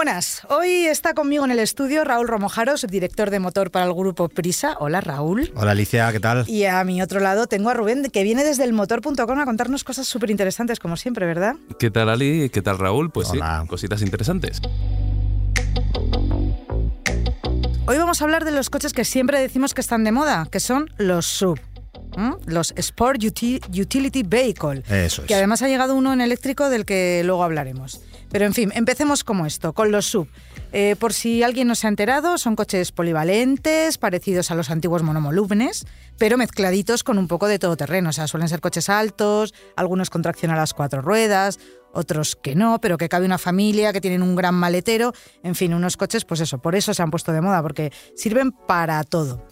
Buenas, hoy está conmigo en el estudio Raúl Romojaro, subdirector de motor para el grupo Prisa. Hola Raúl. Hola Alicia, ¿qué tal? Y a mi otro lado tengo a Rubén, que viene desde el motor.com a contarnos cosas súper interesantes, como siempre, ¿verdad? ¿Qué tal Ali? ¿Qué tal Raúl? Pues Hola. sí, cositas interesantes. Hoy vamos a hablar de los coches que siempre decimos que están de moda, que son los SUV. ¿m? Los Sport Uti- Utility Vehicle. Eso es. Que además ha llegado uno en eléctrico del que luego hablaremos. Pero en fin, empecemos como esto, con los SUV. Eh, por si alguien no se ha enterado, son coches polivalentes, parecidos a los antiguos monomolúmenes, pero mezcladitos con un poco de todoterreno. O sea, suelen ser coches altos, algunos con tracción a las cuatro ruedas, otros que no, pero que cabe una familia, que tienen un gran maletero. En fin, unos coches, pues eso, por eso se han puesto de moda, porque sirven para todo.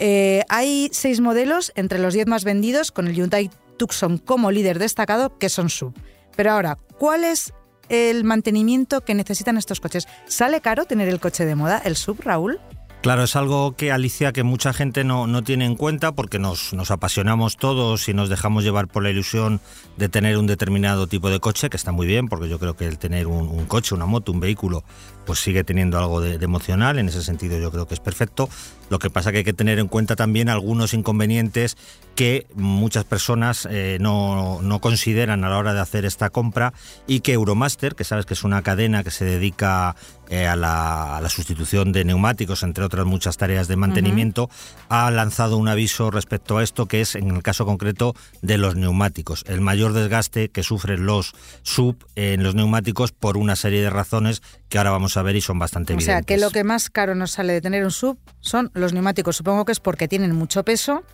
Eh, hay seis modelos entre los diez más vendidos, con el Hyundai Tucson como líder destacado, que son sub. Pero ahora, ¿cuál es el mantenimiento que necesitan estos coches? ¿Sale caro tener el coche de moda, el sub, Raúl? Claro, es algo que Alicia, que mucha gente no, no tiene en cuenta porque nos, nos apasionamos todos y nos dejamos llevar por la ilusión de tener un determinado tipo de coche, que está muy bien, porque yo creo que el tener un, un coche, una moto, un vehículo, pues sigue teniendo algo de, de emocional, en ese sentido yo creo que es perfecto. Lo que pasa que hay que tener en cuenta también algunos inconvenientes que muchas personas eh, no, no consideran a la hora de hacer esta compra y que Euromaster, que sabes que es una cadena que se dedica eh, a, la, a la sustitución de neumáticos, entre otras muchas tareas de mantenimiento, ha lanzado un aviso respecto a esto, que es en el caso concreto de los neumáticos. El mayor desgaste que sufren los sub en los neumáticos por una serie de razones que ahora vamos a ver y son bastante O evidentes. sea, que lo que más caro nos sale de tener un sub son los neumáticos. Supongo que es porque tienen mucho peso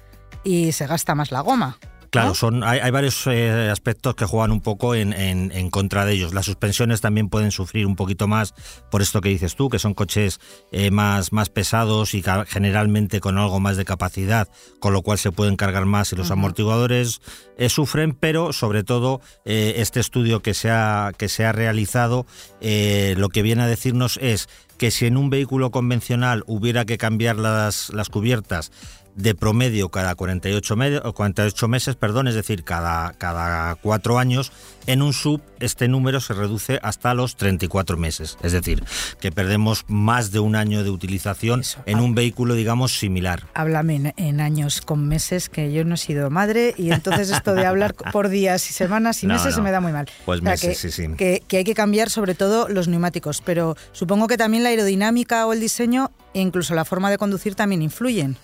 y se gasta más la goma. Claro, son, hay, hay varios eh, aspectos que juegan un poco en, en- en contra de ellos. Las suspensiones también pueden sufrir un poquito más por esto que dices tú, que son coches eh, más, más pesados y generalmente con algo más de capacidad, con lo cual se pueden cargar más y los amortiguadores eh, sufren, pero sobre todo este estudio que se ha, que se ha realizado lo que viene a decirnos es que si en un vehículo convencional hubiera que cambiar las, las cubiertas de promedio cada 48, me- o 48 meses, perdón, es decir, cada, cada cuatro años, en un sub este número se reduce hasta los 34 meses. Es decir, que perdemos más de un año de utilización Eso. en un vehículo, digamos, similar. Háblame en, en años con meses, que yo no he sido madre y entonces esto de hablar por días y semanas y No, meses no. se me da muy mal. Pues O sea, meses, que, sí, sí. Que, que hay que cambiar sobre todo los neumáticos, pero supongo que también la aerodinámica o el diseño e incluso la forma de conducir también influyen.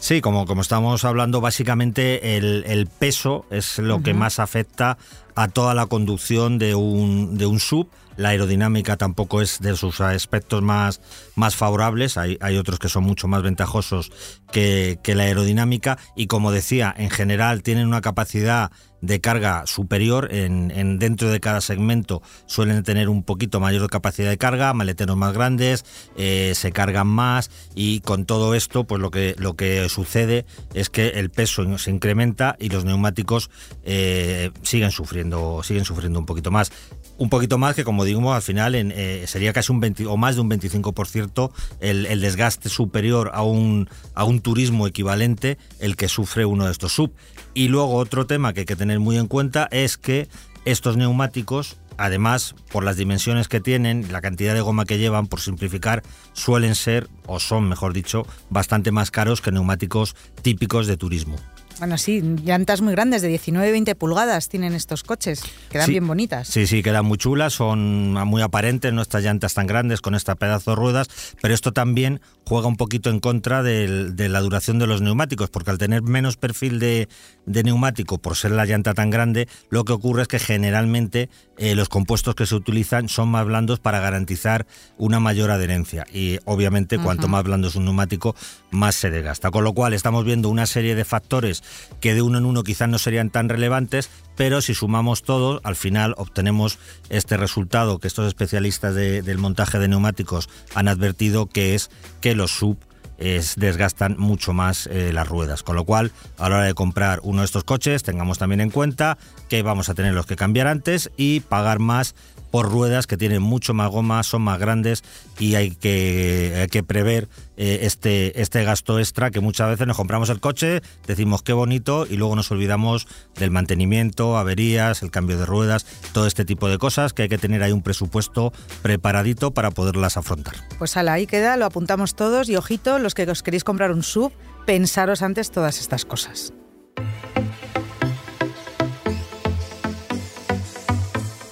Sí, como, como estamos hablando, básicamente el, el peso es lo que más afecta a toda la conducción de un, de un sub. La aerodinámica tampoco es de sus aspectos más, más favorables, hay, hay otros que son mucho más ventajosos que, que la aerodinámica y como decía, en general tienen una capacidad de carga superior. En, en dentro de cada segmento suelen tener un poquito mayor capacidad de carga, maleteros más grandes, eh, se cargan más y con todo esto pues lo que lo que sucede es que el peso se incrementa y los neumáticos eh, siguen sufriendo siguen sufriendo un poquito más un poquito más que como digo al final en, eh, sería casi un 20 o más de un 25% el, el desgaste superior a un a un turismo equivalente el que sufre uno de estos sub y luego otro tema que hay que tener muy en cuenta es que estos neumáticos, además, por las dimensiones que tienen, la cantidad de goma que llevan, por simplificar, suelen ser, o son, mejor dicho, bastante más caros que neumáticos típicos de turismo. Bueno, sí, llantas muy grandes, de 19-20 pulgadas tienen estos coches. Quedan Sí. bien bonitas. Sí, sí, quedan muy chulas, son muy aparentes nuestras llantas tan grandes con esta pedazo de ruedas, pero esto también juega un poquito en contra del- de la duración de los neumáticos, porque al tener menos perfil de, de neumático por ser la llanta tan grande, lo que ocurre es que generalmente eh, los compuestos que se utilizan son más blandos para garantizar una mayor adherencia. Y obviamente cuanto más blando es un neumático, más se desgasta. Con lo cual estamos viendo una serie de factores que de uno en uno quizás no serían tan relevantes, pero si sumamos todo, al final obtenemos este resultado que estos especialistas del montaje de neumáticos han advertido que es que los sub es, desgastan mucho más eh, las ruedas. Con lo cual, a la hora de comprar uno de estos coches, tengamos también en cuenta que vamos a tener los que cambiar antes y pagar más por ruedas que tienen mucho más goma, son más grandes y hay que, prever eh, este, este gasto extra que muchas veces nos compramos el coche, decimos qué bonito y luego nos olvidamos del mantenimiento, averías, el cambio de ruedas, todo este tipo de cosas que hay que tener ahí un presupuesto preparadito para poderlas afrontar. Pues ala, ahí queda, lo apuntamos todos y ojito, los que os queréis comprar un sub, pensaros antes todas estas cosas.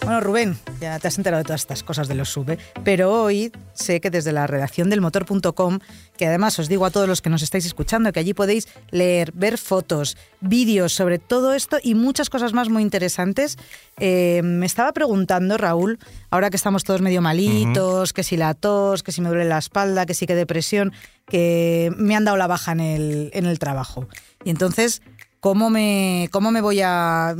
Bueno, Rubén, ya te has enterado de todas estas cosas de los sube, pero hoy sé que desde la redacción del motor.com, que además os digo a todos los que nos estáis escuchando que allí podéis leer, ver fotos, vídeos sobre todo esto y muchas cosas más muy interesantes, eh, me estaba preguntando, Raúl, ahora que estamos todos medio malitos, que si la tos, que si me duele la espalda, que si que depresión, que me han dado la baja en el, en el trabajo. Y entonces ¿Cómo me, cómo me voy a...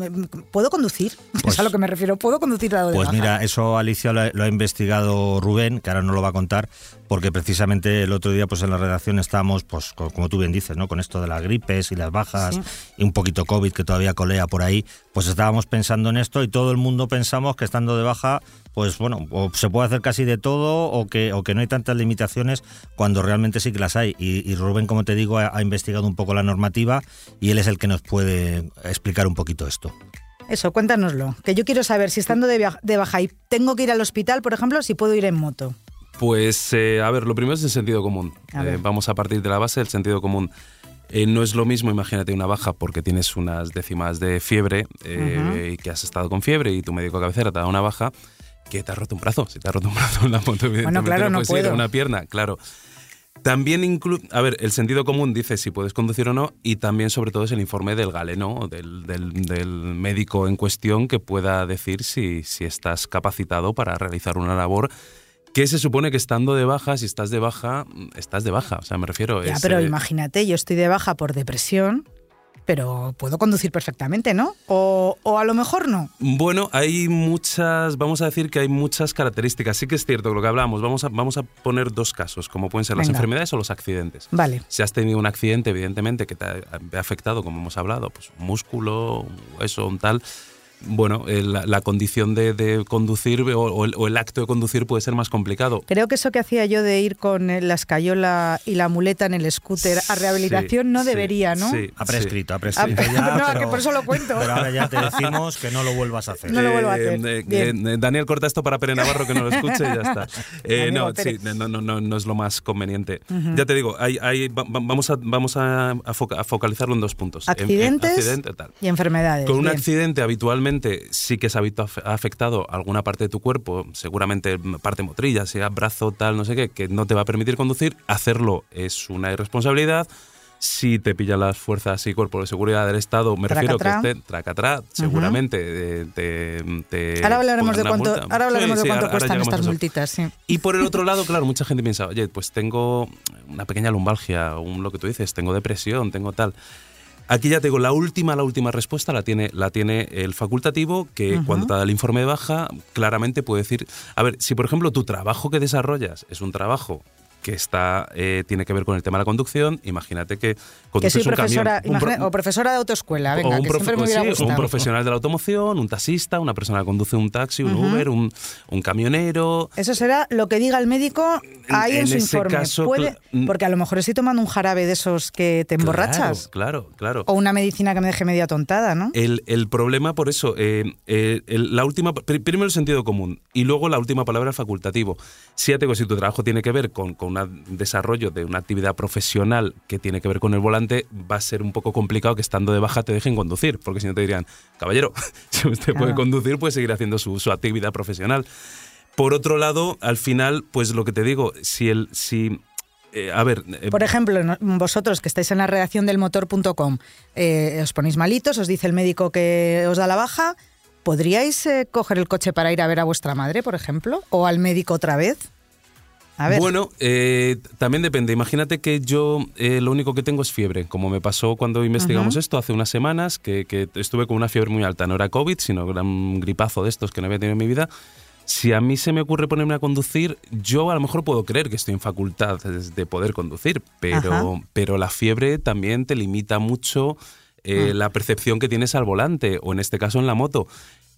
¿Puedo conducir? es a lo que me refiero. ¿Puedo conducir la Pues mira, eso Alicia lo ha, investigado Rubén, que ahora no lo va a contar, porque precisamente el otro día pues en la redacción estábamos, pues como tú bien dices, ¿no? con esto de las gripes y las bajas y un poquito COVID que todavía colea por ahí, pues estábamos pensando en esto y todo el mundo pensamos que estando de baja pues bueno, o se puede hacer casi de todo o que, o que no hay tantas limitaciones cuando realmente sí que las hay. Y, Rubén, como te digo, ha, investigado un poco la normativa y él es el que nos puede explicar un poquito esto. Eso, cuéntanoslo. Que yo quiero saber si estando de, de baja y tengo que ir al hospital, por ejemplo, si puedo ir en moto. Pues, eh, a ver, lo primero es el sentido común. Eh, vamos a partir de la base del sentido común. Eh, no es lo mismo, imagínate una baja porque tienes unas décimas de fiebre y que has estado con fiebre y tu médico cabecera te da una baja, que te ha roto un brazo. Si te ha roto un brazo en la moto, bueno, claro, no, puedo. una pierna, claro. También incluye, a ver, el sentido común dice si puedes conducir o no y también sobre todo es el informe del galeno, del, del, médico en cuestión que pueda decir si, si estás capacitado para realizar una labor que se supone que estando de baja, si estás de baja, estás de baja. O sea, me refiero. Ya, pero eh, imagínate, yo estoy de baja por depresión pero puedo conducir perfectamente, ¿no? O, a lo mejor no. Bueno, hay muchas, vamos a decir que hay muchas características. Sí que es cierto lo que hablamos. Vamos a, vamos a poner dos casos, como pueden ser las enfermedades o los accidentes. Vale. Si has tenido un accidente, evidentemente, que te ha afectado, como hemos hablado, pues un músculo, un hueso, un tal bueno, la, condición de, conducir o, el, acto de conducir puede ser más complicado. Creo que eso que hacía yo de ir con la escayola y la muleta en el scooter a rehabilitación no debería, ¿no? Sí, ha prescrito, ha prescrito ya. no, que por eso lo cuento. Pero ahora ya te decimos que no lo vuelvas a hacer. No lo vuelvo a hacer. Eh, eh, Daniel, corta esto para Pere Navarro que no lo escuche y ya está. Eh, no, sí, no, no, no, es lo más conveniente. Ya te digo, hay, vamos, a, vamos a, focalizarlo en dos puntos. Accidentes y enfermedades. Con un accidente habitualmente sí que se ha afectado alguna parte de tu cuerpo, seguramente parte motrilla, sea brazo, tal, no sé qué, que no te va a permitir conducir, hacerlo es una irresponsabilidad. Si te pillan las fuerzas y cuerpos de seguridad del Estado, me refiero que estén tracatrá, seguramente te, Ahora hablaremos de cuánto, ahora hablaremos de cuánto cuestan estas multitas. Sí. Y por el otro lado, claro, mucha gente piensa, oye, pues tengo una pequeña lumbalgia, un, lo que tú dices, tengo depresión, tengo tal. Aquí ya te digo, la última, la última respuesta la tiene, la tiene el facultativo, que cuando te da el informe de baja, claramente puede decir, a ver, si por ejemplo tu trabajo que desarrollas es un trabajo que está eh, tiene que ver con el tema de la conducción. Imagínate que que soy profesora, o profesora de autoescuela, venga, o un, un profesional de la automoción, un taxista, una persona que conduce un taxi, un Uber, un, un, camionero. Eso será lo que diga el médico ahí en, su informe. Puede, mm. porque a lo mejor estoy tomando un jarabe de esos que te emborrachas. Claro, claro. O una medicina que me deje media tontada, ¿no? El, el problema, por eso, eh, eh, la última, primero el sentido común y luego la última palabra facultativo. Si ya tengo, si tu trabajo tiene que ver con, con un desarrollo de una actividad profesional que tiene que ver con el volante, va a ser un poco complicado que estando de baja te dejen conducir, porque si no te dirían, caballero, si usted puede conducir, puede seguir haciendo su, actividad profesional. Por otro lado, al final, pues lo que te digo, si el, si eh, a ver. Eh, Por ejemplo, vosotros que estáis en la redacción del motor.com, eh, os ponéis malitos, os dice el médico que os da la baja. ¿Podríais coger el coche para ir a ver a vuestra madre, por ejemplo? ¿O al médico otra vez? A ver. Bueno, eh, también depende. Imagínate que yo eh, lo único que tengo es fiebre, como me pasó cuando investigamos esto hace unas semanas, que, que estuve con una fiebre muy alta. No era COVID, sino era un gripazo de estos que no había tenido en mi vida. Si a mí se me ocurre ponerme a conducir, yo a lo mejor puedo creer que estoy en facultad de poder conducir, pero, pero la fiebre también te limita mucho eh, Ah. la percepción que tienes al volante, o en este caso en la moto.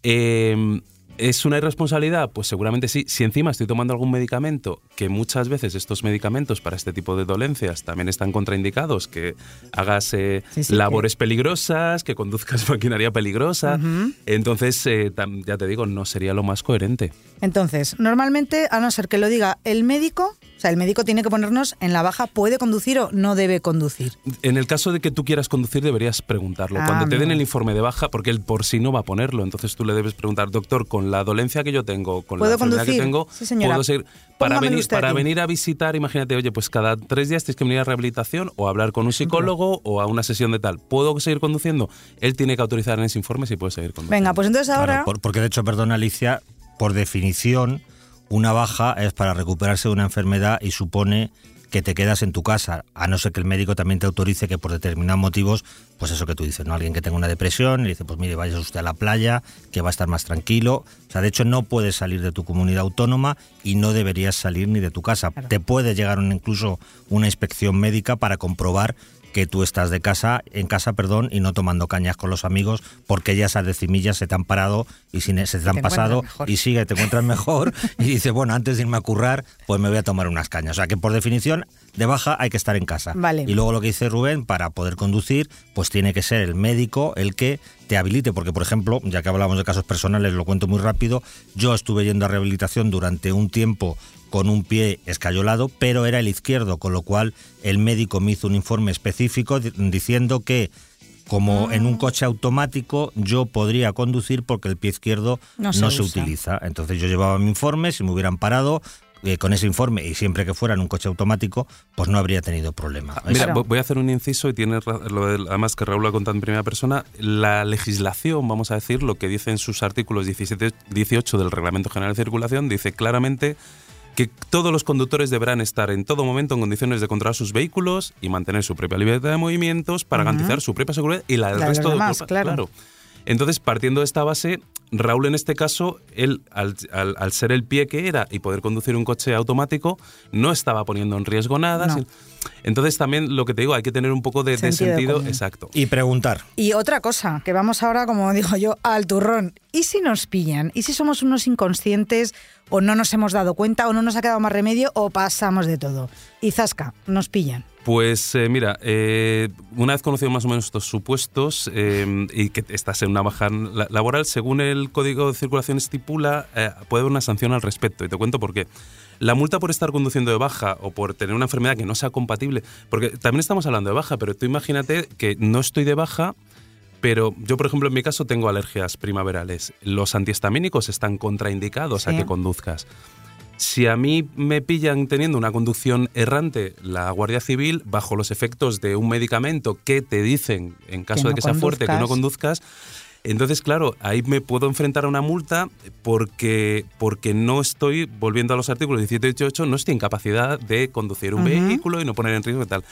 Eh, ¿Es una irresponsabilidad? Pues seguramente sí. Si encima estoy tomando algún medicamento, que muchas veces estos medicamentos para este tipo de dolencias también están contraindicados, que hagas eh, Sí, sí, labores peligrosas, que conduzcas maquinaria peligrosa, entonces, eh, ya te digo, no sería lo más coherente. Entonces, normalmente, a no ser que lo diga el médico, o sea, el médico tiene que ponernos en la baja, ¿puede conducir o no debe conducir? En el caso de que tú quieras conducir, deberías preguntarlo. Ah, Cuando te den el informe de baja, porque él por sí no va a ponerlo, entonces tú le debes preguntar, doctor, con la dolencia que yo tengo, con la ¿Puedo enfermedad conducir? que tengo, Sí, señora. puedo seguir. Para venir, para aquí. venir a visitar, imagínate, oye, pues cada tres días tienes que venir a rehabilitación o a hablar con un psicólogo o a una sesión de tal. ¿Puedo seguir conduciendo? Él tiene que autorizar en ese informe si puede seguir conduciendo. Venga, pues entonces ahora... por- porque de hecho, perdona Alicia, por definición, una baja es para recuperarse de una enfermedad y supone que te quedas en tu casa, a no ser que el médico también te autorice que por determinados motivos, pues eso que tú dices, ¿no? Alguien que tenga una depresión, le dice, pues mire, vaya usted a la playa, que va a estar más tranquilo. O sea, de hecho, no puedes salir de tu comunidad autónoma y no deberías salir ni de tu casa. Te puede llegar un- incluso una inspección médica para comprobar que tú estás de casa, en casa, perdón, y no tomando cañas con los amigos, porque ya esas decimillas se te han parado y si ne- se te, te han pasado y sigue, te encuentras mejor y dices, bueno, antes de irme a currar, pues me voy a tomar unas cañas. O sea que por definición, de baja hay que estar en casa. Vale. Y luego lo que dice Rubén, para poder conducir, pues tiene que ser el médico el que te habilite, porque por ejemplo, ya que hablamos de casos personales, lo cuento muy rápido, yo estuve yendo a rehabilitación durante un tiempo con un pie escayolado, pero era el izquierdo, con lo cual el médico me hizo un informe específico di- diciendo que como en Ah. un coche automático yo podría conducir porque el pie izquierdo No no se utiliza. Entonces yo llevaba mi informe, si me hubieran parado eh, con ese informe y siempre que fuera en un coche automático, pues no habría tenido problema. Ah, Mira, Claro. voy a hacer un inciso y tienes ra- lo del- además que Raúl lo ha contado en primera persona. La legislación, vamos a decir, lo que dice en sus artículos 17, 18 del Reglamento General de Circulación, dice claramente que todos los conductores deberán estar en todo momento en condiciones de controlar sus vehículos y mantener su propia libertad de movimientos para garantizar su propia seguridad y la del La de los resto demás, claro. Entonces, partiendo de esta base, Raúl en este caso, él, al, al- al ser el pie que era y poder conducir un coche automático, no estaba poniendo en riesgo nada. No. sin- Entonces, también lo que te digo, hay que tener un poco de de Sentido exacto. Y preguntar. Y otra cosa, que vamos ahora, como digo yo, al turrón. ¿Y si nos pillan? ¿Y si somos unos inconscientes o no nos hemos dado cuenta o no nos ha quedado más remedio o pasamos de todo? Y zasca, nos pillan. Pues eh, mira, eh, una vez conocido más o menos estos supuestos eh, y que estás en una baja la- laboral, según el Código de Circulación estipula, eh, puede haber una sanción al respecto. Y te cuento por qué. La multa por estar conduciendo de baja o por tener una enfermedad que no sea compatible, porque también estamos hablando de baja, pero tú imagínate que no estoy de baja, pero yo, por ejemplo, en mi caso tengo alergias primaverales. Los antihistamínicos están contraindicados a que conduzcas. Si a mí me pillan teniendo una conducción errante, la Guardia Civil, bajo los efectos de un medicamento que te dicen, en caso Que de que sea fuerte, que no conduzcas. Entonces, claro, ahí me puedo enfrentar a una multa porque, porque no estoy, volviendo a los artículos 17 y 18, no estoy en capacidad de conducir un vehículo y no poner en riesgo y tal.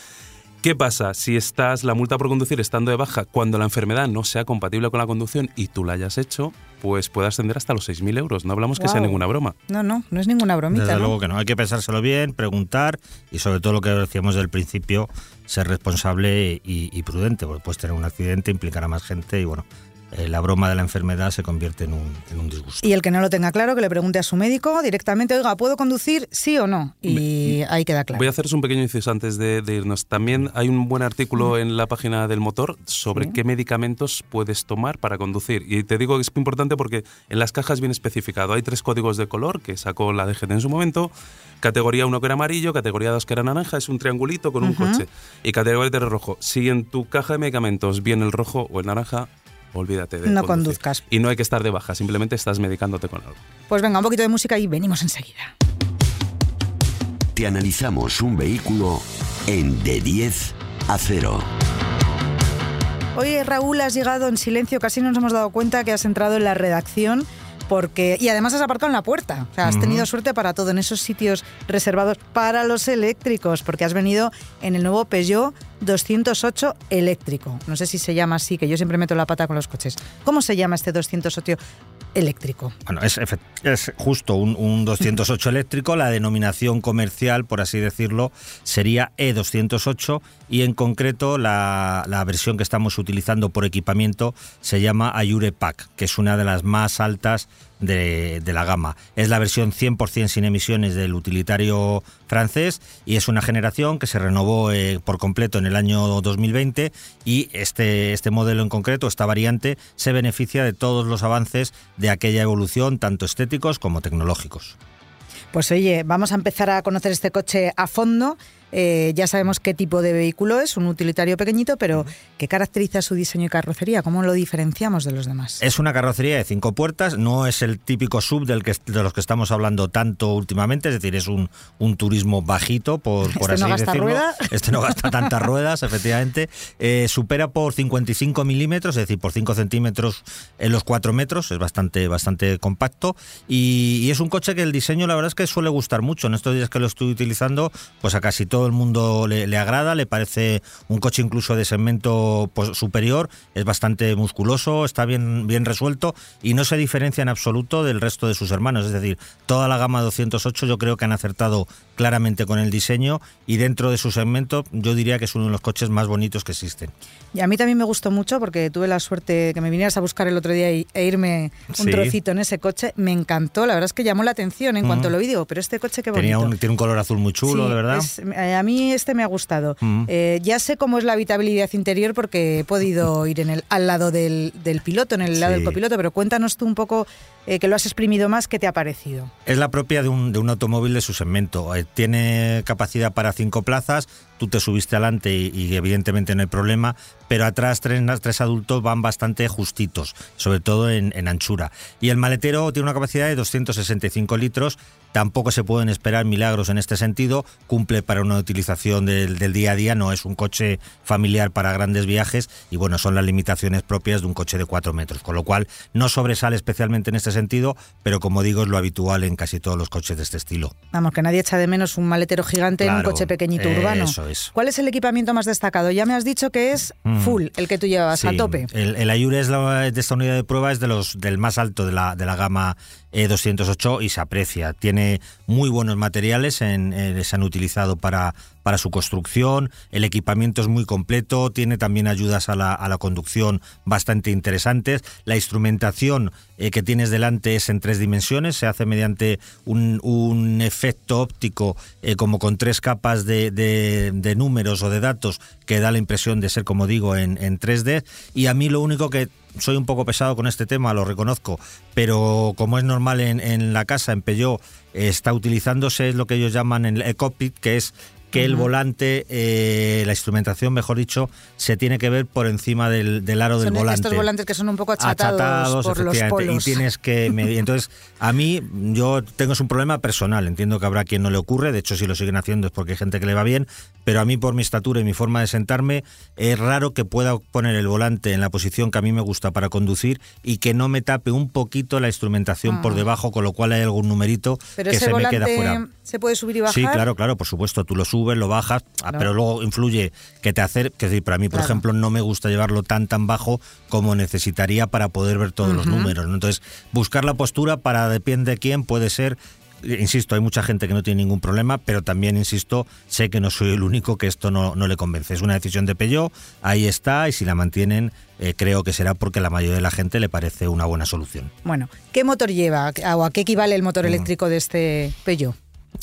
¿Qué pasa si estás la multa por conducir estando de baja cuando la enfermedad no sea compatible con la conducción y tú la hayas hecho? Pues puede ascender hasta los 6.000 euros. No hablamos que sea ninguna broma. No, no, no es ninguna bromita, Desde ¿no? luego que no, hay que pensárselo bien, preguntar y sobre todo lo que decíamos del principio, ser responsable y, y prudente, porque puedes tener un accidente, implicar a más gente y bueno, eh, la broma de la enfermedad se convierte en un, en un disgusto. Y el que no lo tenga claro, que le pregunte a su médico directamente, oiga, ¿puedo conducir sí o no? Y ahí queda claro. Voy a haceros un pequeño inciso antes de, de irnos. También hay un buen artículo en la página del motor sobre Sí. qué medicamentos puedes tomar para conducir. Y te digo que es muy importante porque en las cajas viene especificado. Hay tres códigos de color que sacó la DGT en su momento. Categoría 1 que era amarillo, categoría 2 que era naranja, es un triangulito con un coche. Y categoría 3 rojo. Si en tu caja de medicamentos viene el rojo o el naranja, olvídate de No conducir. conduzcas. Y no hay que estar de baja, simplemente estás medicándote con algo. Pues venga, un poquito de música y venimos enseguida. Te analizamos un vehículo en de 10 a 0. Oye, Raúl, has llegado en silencio, casi no nos hemos dado cuenta que has entrado en la redacción. porque y además has aparcado en la puerta. O sea, has tenido suerte para todo en esos sitios reservados para los eléctricos, porque has venido en el nuevo Peugeot 208 eléctrico. No sé si se llama así, que yo siempre meto la pata con los coches. ¿Cómo se llama este 208 eléctrico? Bueno, es, es justo un, 208 eléctrico. La denominación comercial, por así decirlo, sería E208 y en concreto la, la versión que estamos utilizando por equipamiento se llama Ayure Pack, que es una de las más altas de, la gama. Es la versión 100% sin emisiones del utilitario francés y es una generación que se renovó eh, por completo en el año 2020 y este, este modelo en concreto, esta variante, se beneficia de todos los avances de aquella evolución, tanto estéticos como tecnológicos. Pues oye, vamos a empezar a conocer este coche a fondo eh, ya sabemos qué tipo de vehículo es, un utilitario pequeñito, pero ¿qué caracteriza su diseño y carrocería? ¿Cómo lo diferenciamos de los demás? Es una carrocería de cinco puertas, no es el típico sub del que, de los que estamos hablando tanto últimamente, es decir, es un, un turismo bajito, por, por ¿Este así no gasta decirlo. Este no gasta tantas ruedas, efectivamente. Eh, supera por 55 milímetros, es decir, por 5 centímetros en los 4 metros, es bastante, bastante compacto. Y, es un coche que el diseño, la verdad es que suele gustar mucho. En estos días que lo estoy utilizando, pues a casi todo el mundo le, agrada, le parece un coche incluso de segmento pues, superior, es bastante musculoso, está bien, bien resuelto y no se diferencia en absoluto del resto de sus hermanos. Es decir, toda la gama 208 yo creo que han acertado claramente con el diseño y dentro de su segmento yo diría que es uno de los coches más bonitos que existen. Y a mí también me gustó mucho porque tuve la suerte que me vinieras a buscar el otro día e irme un trocito en ese coche. Me encantó, la verdad es que llamó la atención en cuanto lo vi, digo, pero este coche qué bonito. tiene un color azul muy chulo, de verdad. Eh, a mí este me ha gustado. Eh, ya sé cómo es la habitabilidad interior porque he podido ir en el, al lado del, piloto, en el lado del copiloto, pero cuéntanos tú un poco eh, que lo has exprimido más, ¿qué te ha parecido? Es la propia de un, de un automóvil de su segmento. Eh, tiene capacidad para cinco plazas, tú te subiste adelante y, evidentemente no hay problema, pero atrás tres, tres adultos van bastante justitos, sobre todo en, en, anchura. Y el maletero tiene una capacidad de 265 litros, tampoco se pueden esperar milagros en este sentido, cumple para una utilización del, del día a día, no es un coche familiar para grandes viajes y bueno, son las limitaciones propias de un coche de 4 metros, con lo cual no sobresale especialmente en este sentido, pero como digo es lo habitual en casi todos los coches de este estilo. Vamos, que nadie echa de menos un maletero gigante en un coche pequeñito urbano. ¿Cuál es el equipamiento más destacado? Ya me has dicho que es mm. full, el que tú llevas a tope. El, el Ayure es de esta unidad de prueba es de los del más alto de la, de la gama E208 y se aprecia. Tiene muy buenos materiales, en, eh, se han utilizado para, para su construcción, el equipamiento es muy completo, tiene también ayudas a la, la conducción bastante interesantes, la instrumentación eh, que tienes delante es en tres dimensiones, se hace mediante un, efecto óptico eh, como con tres capas de, números o de datos que da la impresión de ser, como digo, en, en 3D y a mí lo único que soy un poco pesado con este tema, lo reconozco, pero como es normal en, en la casa, en Peugeot, está utilizándose lo que ellos llaman el cockpit, que es que el volante, eh, la instrumentación, mejor dicho, se tiene que ver por encima del, aro del volante. Estos volantes que son un poco achatados, por los polos. Y tienes que medir. Entonces, a mí, yo tengo un problema personal. Entiendo que habrá quien no le ocurre. De hecho, si lo siguen haciendo es porque hay gente que le va bien. Pero a mí, por mi estatura y mi forma de sentarme, es raro que pueda poner el volante en la posición que a mí me gusta para conducir y que no me tape un poquito la instrumentación por ah. debajo, con lo cual hay algún numerito que se me queda fuera. ¿Se puede subir y bajar? Sí, claro, claro, por supuesto. Tú lo subes lo bajas, ah, pero luego influye que te hace, que decir, para mí, por ejemplo, no me gusta llevarlo tan tan bajo como necesitaría para poder ver todos los números. Entonces, buscar la postura para depende de quién puede ser insisto, hay mucha gente que no tiene ningún problema, pero también, insisto, sé que no soy el único que esto no, no le convence. Es una decisión de Peugeot, ahí está, y si la mantienen, eh, creo que será porque la mayoría de la gente le parece una buena solución. Bueno, ¿qué motor lleva o a qué equivale el motor eléctrico de este Peugeot?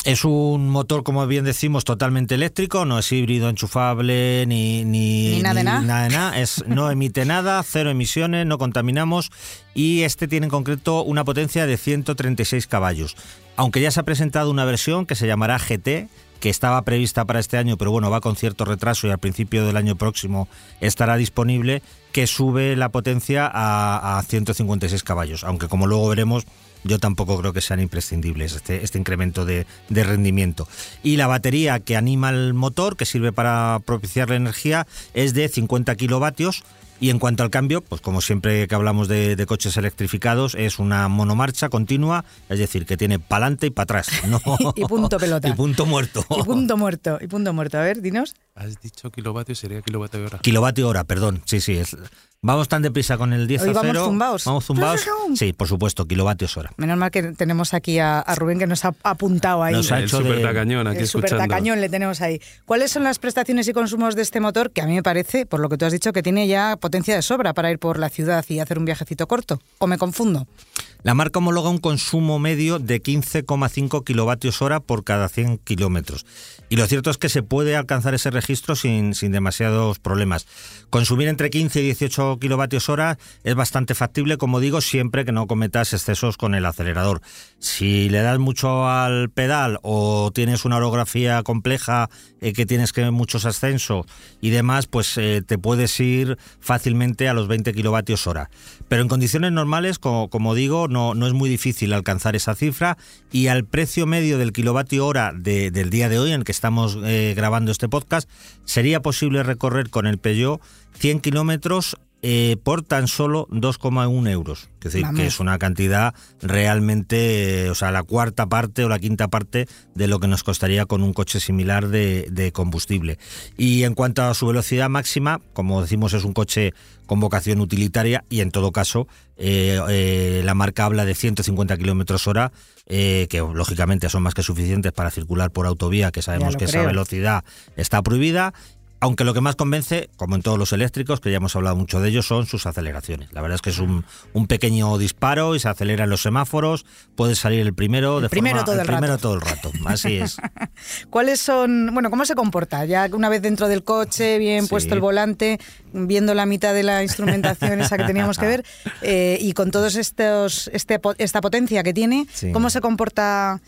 Es un motor, como bien decimos, totalmente eléctrico, no es híbrido enchufable ni, ni, nada, de nada. Es, no emite nada, cero emisiones, no contaminamos y este tiene en concreto una potencia de 136 caballos. Aunque ya se ha presentado una versión que se llamará GT, que estaba prevista para este año, pero bueno, va con cierto retraso y al principio del año próximo estará disponible, que sube la potencia a, a 156 caballos, aunque como luego veremos yo tampoco creo que sean imprescindibles este, este incremento de, rendimiento. Y la batería que anima el motor, que sirve para propiciar la energía, es de 50 kilovatios Y en cuanto al cambio, pues como siempre que hablamos de, de coches electrificados, es una monomarcha continua, es decir, que tiene para adelante y para atrás. No, y punto pelota. y punto muerto. Y punto muerto. Y punto muerto. A ver, dinos. Has dicho kilovatios, sería kilovatio hora. Kilovatio hora, perdón. Sí, sí. Es, Vamos tan deprisa con el 10 Hoy a vamos 0. zumbaos. Vamos zumbaos. Sí, por supuesto, kilovatios hora. Menos mal que tenemos aquí a, a Rubén que nos ha apuntado ahí. Nos ha El hecho super de- tacañón aquí El super escuchando. tacañón le tenemos ahí. ¿Cuáles son las prestaciones y consumos de este motor? Que a mí me parece, por lo que tú has dicho, que tiene ya potencia de sobra para ir por la ciudad y hacer un viajecito corto. ¿O me confundo? La marca homologa un consumo medio de 15,5 kilovatios hora por cada 100 kilómetros. Y lo cierto es que se puede alcanzar ese registro sin, sin demasiados problemas. Consumir entre 15 y 18 kilovatios hora es bastante factible, como digo, siempre que no cometas excesos con el acelerador. Si le das mucho al pedal o tienes una orografía compleja eh, que tienes que muchos ascensos y demás, pues eh, te puedes ir fácilmente a los 20 kilovatios hora. Pero en condiciones normales, como, digo, no, no es muy difícil alcanzar esa cifra. Y al precio medio del kilovatio hora de- del día de hoy en que estamos eh, grabando este podcast, sería posible recorrer con el Peugeot 100 kilómetros eh, por tan solo 2,1 euros. Es decir, Vamos. que es una cantidad realmente, eh, o sea, la cuarta parte o la quinta parte de lo que nos costaría con un coche similar de, de combustible. Y en cuanto a su velocidad máxima, como decimos, es un coche con vocación utilitaria y en todo caso eh, eh, la marca habla de 150 kilómetros hora, eh, que lógicamente son más que suficientes para circular por autovía, que sabemos que esa velocidad está prohibida. Aunque lo que más convence, como en todos los eléctricos, que ya hemos hablado mucho de ellos, son sus aceleraciones. La verdad es que es un, un pequeño disparo y se acelera en los semáforos. Puede salir el primero El de primero forma, todo el primero rato. todo el rato. Así es. ¿Cuáles son, bueno, cómo se comporta? Ya una vez dentro del coche, bien Sí. puesto el volante, viendo la mitad de la instrumentación esa que teníamos que ver, eh, y con todos estos, este, esta potencia que tiene, Sí. ¿cómo se comporta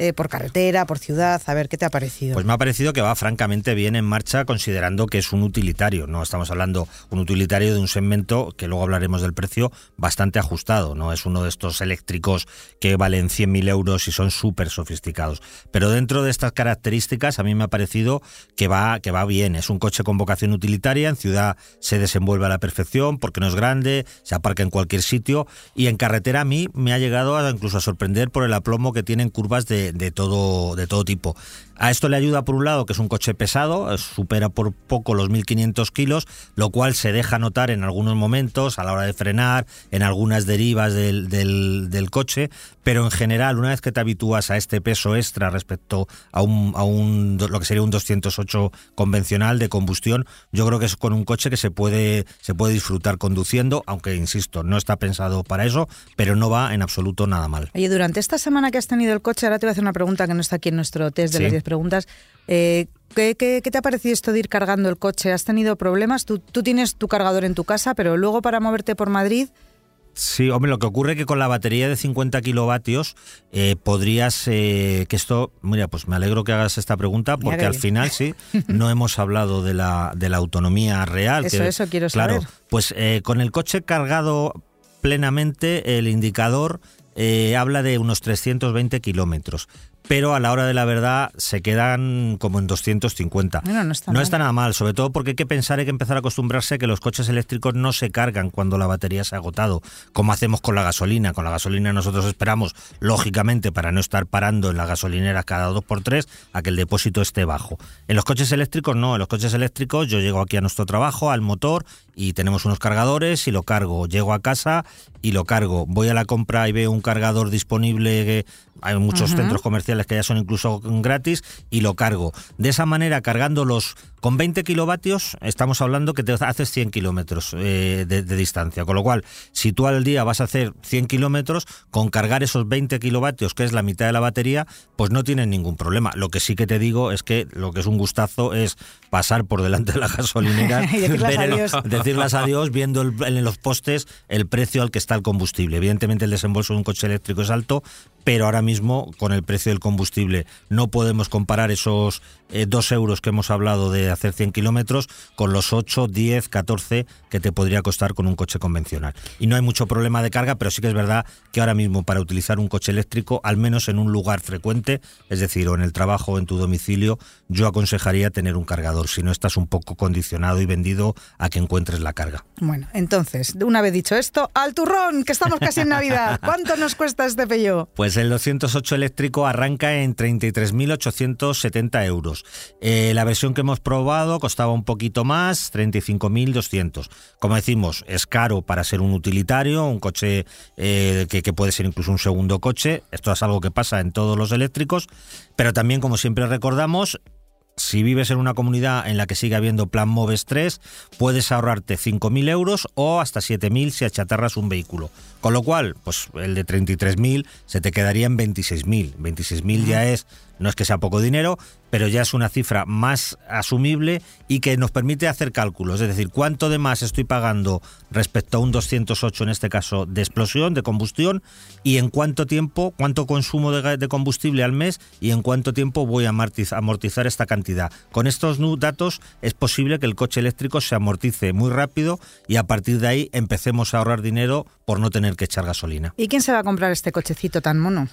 eh, por carretera, por ciudad? A ver, ¿qué te ha parecido? Pues me ha parecido que va francamente bien en marcha considerando que es un utilitario. No estamos hablando un utilitario de un segmento que luego hablaremos del precio bastante ajustado. No es uno de estos eléctricos que valen 100.000 euros y son súper sofisticados. Pero dentro de estas características a mí me ha parecido que va, que va bien. Es un coche con vocación utilitaria. En ciudad se desenvuelve a la perfección porque no es grande, se aparca en cualquier sitio y en carretera a mí me ha llegado incluso a sorprender por el aplomo que tienen curvas de, de todo, de todo tipo. A esto le ayuda por un lado que es un coche pesado, supera por poco los 1500 kilos, lo cual se deja notar en algunos momentos a la hora de frenar, en algunas derivas del, del- del coche, pero en general una vez que te habitúas a este peso extra respecto a un, a un lo que sería un 208 convencional de combustión, yo creo que es con un coche que se puede se puede disfrutar conduciendo, aunque insisto, no está pensado para eso, pero no va en absoluto nada mal. Oye, durante esta semana que has tenido el coche, ahora te voy a hacer una pregunta que no está aquí en nuestro test de Sí. las 10 preguntas. Eh, ¿qué, qué, qué te ha parecido esto de ir cargando el coche? ¿Has tenido problemas? Tú, tú tienes tu cargador en tu casa, pero luego para moverte por Madrid, Sí, hombre, lo que ocurre es que con la batería de 50 kilovatios eh, podrías, eh, que esto, mira, pues me alegro que hagas esta pregunta porque al final sí, no hemos hablado de la, de la autonomía real. Eso, que, eso quiero claro, saber. Pues eh, con el coche cargado plenamente, el indicador eh, habla de unos 320 kilómetros. Pero a la hora de la verdad se quedan como en 250. Bueno, no está no mal. está nada mal, sobre todo porque hay que pensar, hay que empezar a acostumbrarse que los coches eléctricos no se cargan cuando la batería se ha agotado, como hacemos con la gasolina. Con la gasolina nosotros esperamos, lógicamente, para no estar parando en la gasolinera cada dos por tres, a que el depósito esté bajo. En los coches eléctricos no, en los coches eléctricos yo llego aquí a nuestro trabajo, al motor, y tenemos unos cargadores y lo cargo. Llego a casa y lo cargo. Voy a la compra y veo un cargador disponible, que hay muchos centros comerciales que ya son incluso gratis, y lo cargo. De esa manera, cargándolos con 20 kilovatios, estamos hablando que te haces 100 kilómetros eh, de, de distancia. Con lo cual, si tú al día vas a hacer 100 kilómetros, con cargar esos 20 kilovatios, que es la mitad de la batería, pues no tienes ningún problema. Lo que sí que te digo es que lo que es un gustazo es pasar por delante de la gasolinera, Y ver el- adiós. adiós viendo el- en los postes el precio al que está el combustible. Evidentemente el desembolso de un coche eléctrico es alto, pero ahora mismo con el precio del combustible no podemos comparar esos eh, dos euros que hemos hablado de hacer 100 kilómetros con los 8, 10, 14 que te podría costar con un coche convencional. Y no hay mucho problema de carga, pero sí que es verdad que ahora mismo para utilizar un coche eléctrico, al menos en un lugar frecuente, es decir, o en el trabajo o en tu domicilio, yo aconsejaría tener un cargador, si no estás un poco condicionado y vendido a que encuentres la carga. Bueno, entonces, una vez dicho esto, al turrón, que estamos casi en Navidad. ¿Cuánto nos cuesta este pello? Pues el 208 eléctrico arranca en 33.870 euros. Eh, la versión que hemos probado costaba un poquito más, 35.200. Como decimos, es caro para ser un utilitario, un coche eh, que, puede ser incluso un segundo coche. Esto es algo que pasa en todos los eléctricos, pero también, como siempre recordamos, si vives en una comunidad en la que sigue habiendo plan Moves 3, puedes ahorrarte 5.000 euros o hasta 7.000 si achatarras un vehículo. Con lo cual, pues el de 33.000 se te quedaría en 26.000. 26.000 ya es, no es que sea poco dinero, pero ya es una cifra más asumible y que nos permite hacer cálculos. Es decir, cuánto de más estoy pagando respecto a un 208, en este caso, de explosión, de combustión, y en cuánto tiempo, cuánto consumo de, de combustible al mes y en cuánto tiempo voy a amortizar, amortizar esta cantidad. Con estos datos es posible que el coche eléctrico se amortice muy rápido y a partir de ahí empecemos a ahorrar dinero por no tener que echar gasolina. ¿Y quién se va a comprar este cochecito tan mono?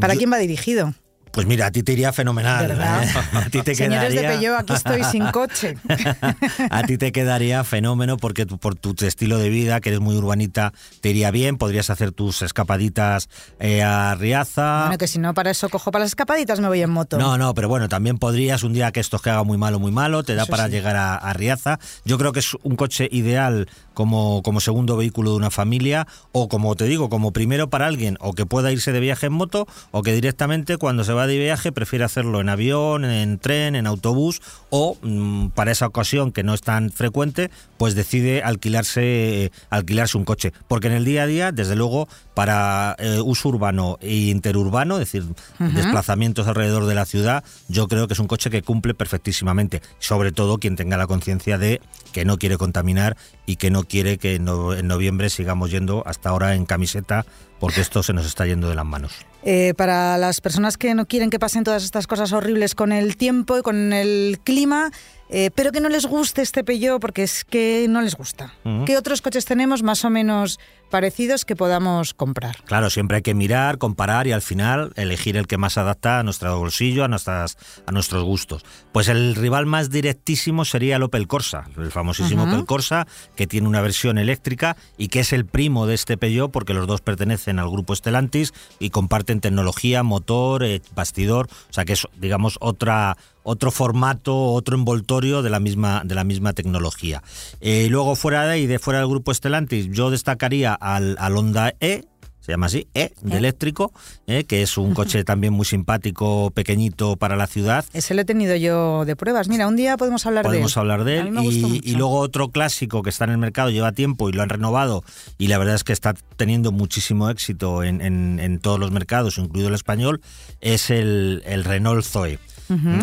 ¿Para Yo- quién va dirigido? Pues mira, a ti te iría fenomenal. ¿eh? A ti te Señores de quedaría- Peugeot, aquí estoy sin coche. a ti te quedaría fenómeno porque tu- por tu estilo de vida, que eres muy urbanita, te iría bien. Podrías hacer tus escapaditas eh, a Riaza. Bueno, que si no, para eso cojo para las escapaditas me voy en moto. No, no, pero bueno, también podrías un día que esto que haga muy malo, muy malo, te da Eso para sí. llegar a, a Riaza. Yo creo que es un coche ideal como, como segundo vehículo de una familia o como te digo, como primero para alguien o que pueda irse de viaje en moto o que directamente cuando se va de viaje prefiere hacerlo en avión, en tren, en autobús o mm, para esa ocasión que no es tan frecuente, pues decide alquilarse, alquilarse un coche. Porque en el día a día, desde luego, para eh, uso urbano e interurbano, es decir, desplazamientos alrededor de la ciudad, yo creo que es un coche que cumple perfectísimamente. Sobre todo quien tenga la conciencia de que no quiere contaminar y que no quiere que en noviembre sigamos yendo hasta ahora en camiseta, porque esto se nos está yendo de las manos. Eh, para las personas que no quieren que pasen todas estas cosas horribles con el tiempo y con el clima, eh, pero que no les guste este Peugeot porque es que no les gusta. ¿Qué otros coches tenemos más o menos parecidos que podamos comprar? Claro, siempre hay que mirar, comparar y al final elegir el que más adapta a nuestro bolsillo, a, nuestras, a nuestros gustos. Pues el rival más directísimo sería el Opel Corsa, el famosísimo. Opel Corsa, que tiene una versión eléctrica y que es el primo de este Peugeot porque los dos pertenecen al grupo Stellantis y comparten tecnología, motor, eh, bastidor, o sea que es, digamos, otra otro formato, otro envoltorio de la misma, de la misma tecnología. Eh, luego fuera de ahí, de fuera del grupo Stellantis, yo destacaría al, al Honda E, se llama así, E, de E. eléctrico, eh, que es un coche también muy simpático, pequeñito para la ciudad. Ese lo he tenido yo de pruebas. Mira, un día podemos hablar Podemos de él. hablar de A él. mí me gustó Y, mucho. y luego otro clásico que está en el mercado, lleva tiempo y lo han renovado. Y la verdad es que está teniendo muchísimo éxito en, en- en todos los mercados, incluido el español, es el, el Renault Zoe.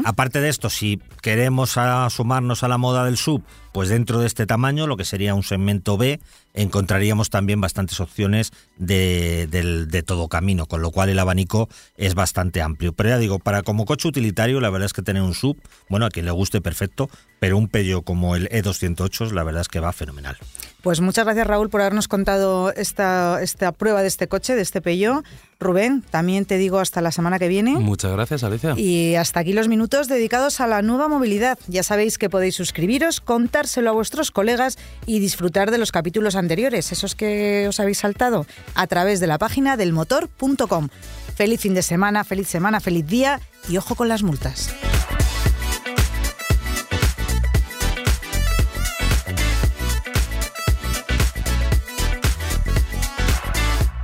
Aparte de esto, si queremos sumarnos a la moda del sub, pues dentro de este tamaño, lo que sería un segmento B, encontraríamos también bastantes opciones de, todo camino, con lo cual el abanico es bastante amplio. Pero ya digo, para como coche utilitario, la verdad es que tener un sub, bueno, a quien le guste perfecto, pero un Peugeot como el E208, la verdad es que va fenomenal. Pues muchas gracias Raúl por habernos contado esta, esta prueba de este coche, de este Peugeot. Rubén, también te digo hasta la semana que viene. Muchas gracias, Alicia. Y hasta aquí los minutos dedicados a la nueva movilidad. Ya sabéis que podéis suscribiros, contárselo a vuestros colegas y disfrutar de los capítulos anteriores, esos que os habéis saltado, a través de la página del motor.com. Feliz fin de semana, feliz semana, feliz día y ojo con las multas.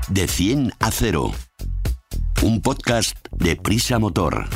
De 100 a 0. Un podcast de Prisa Motor.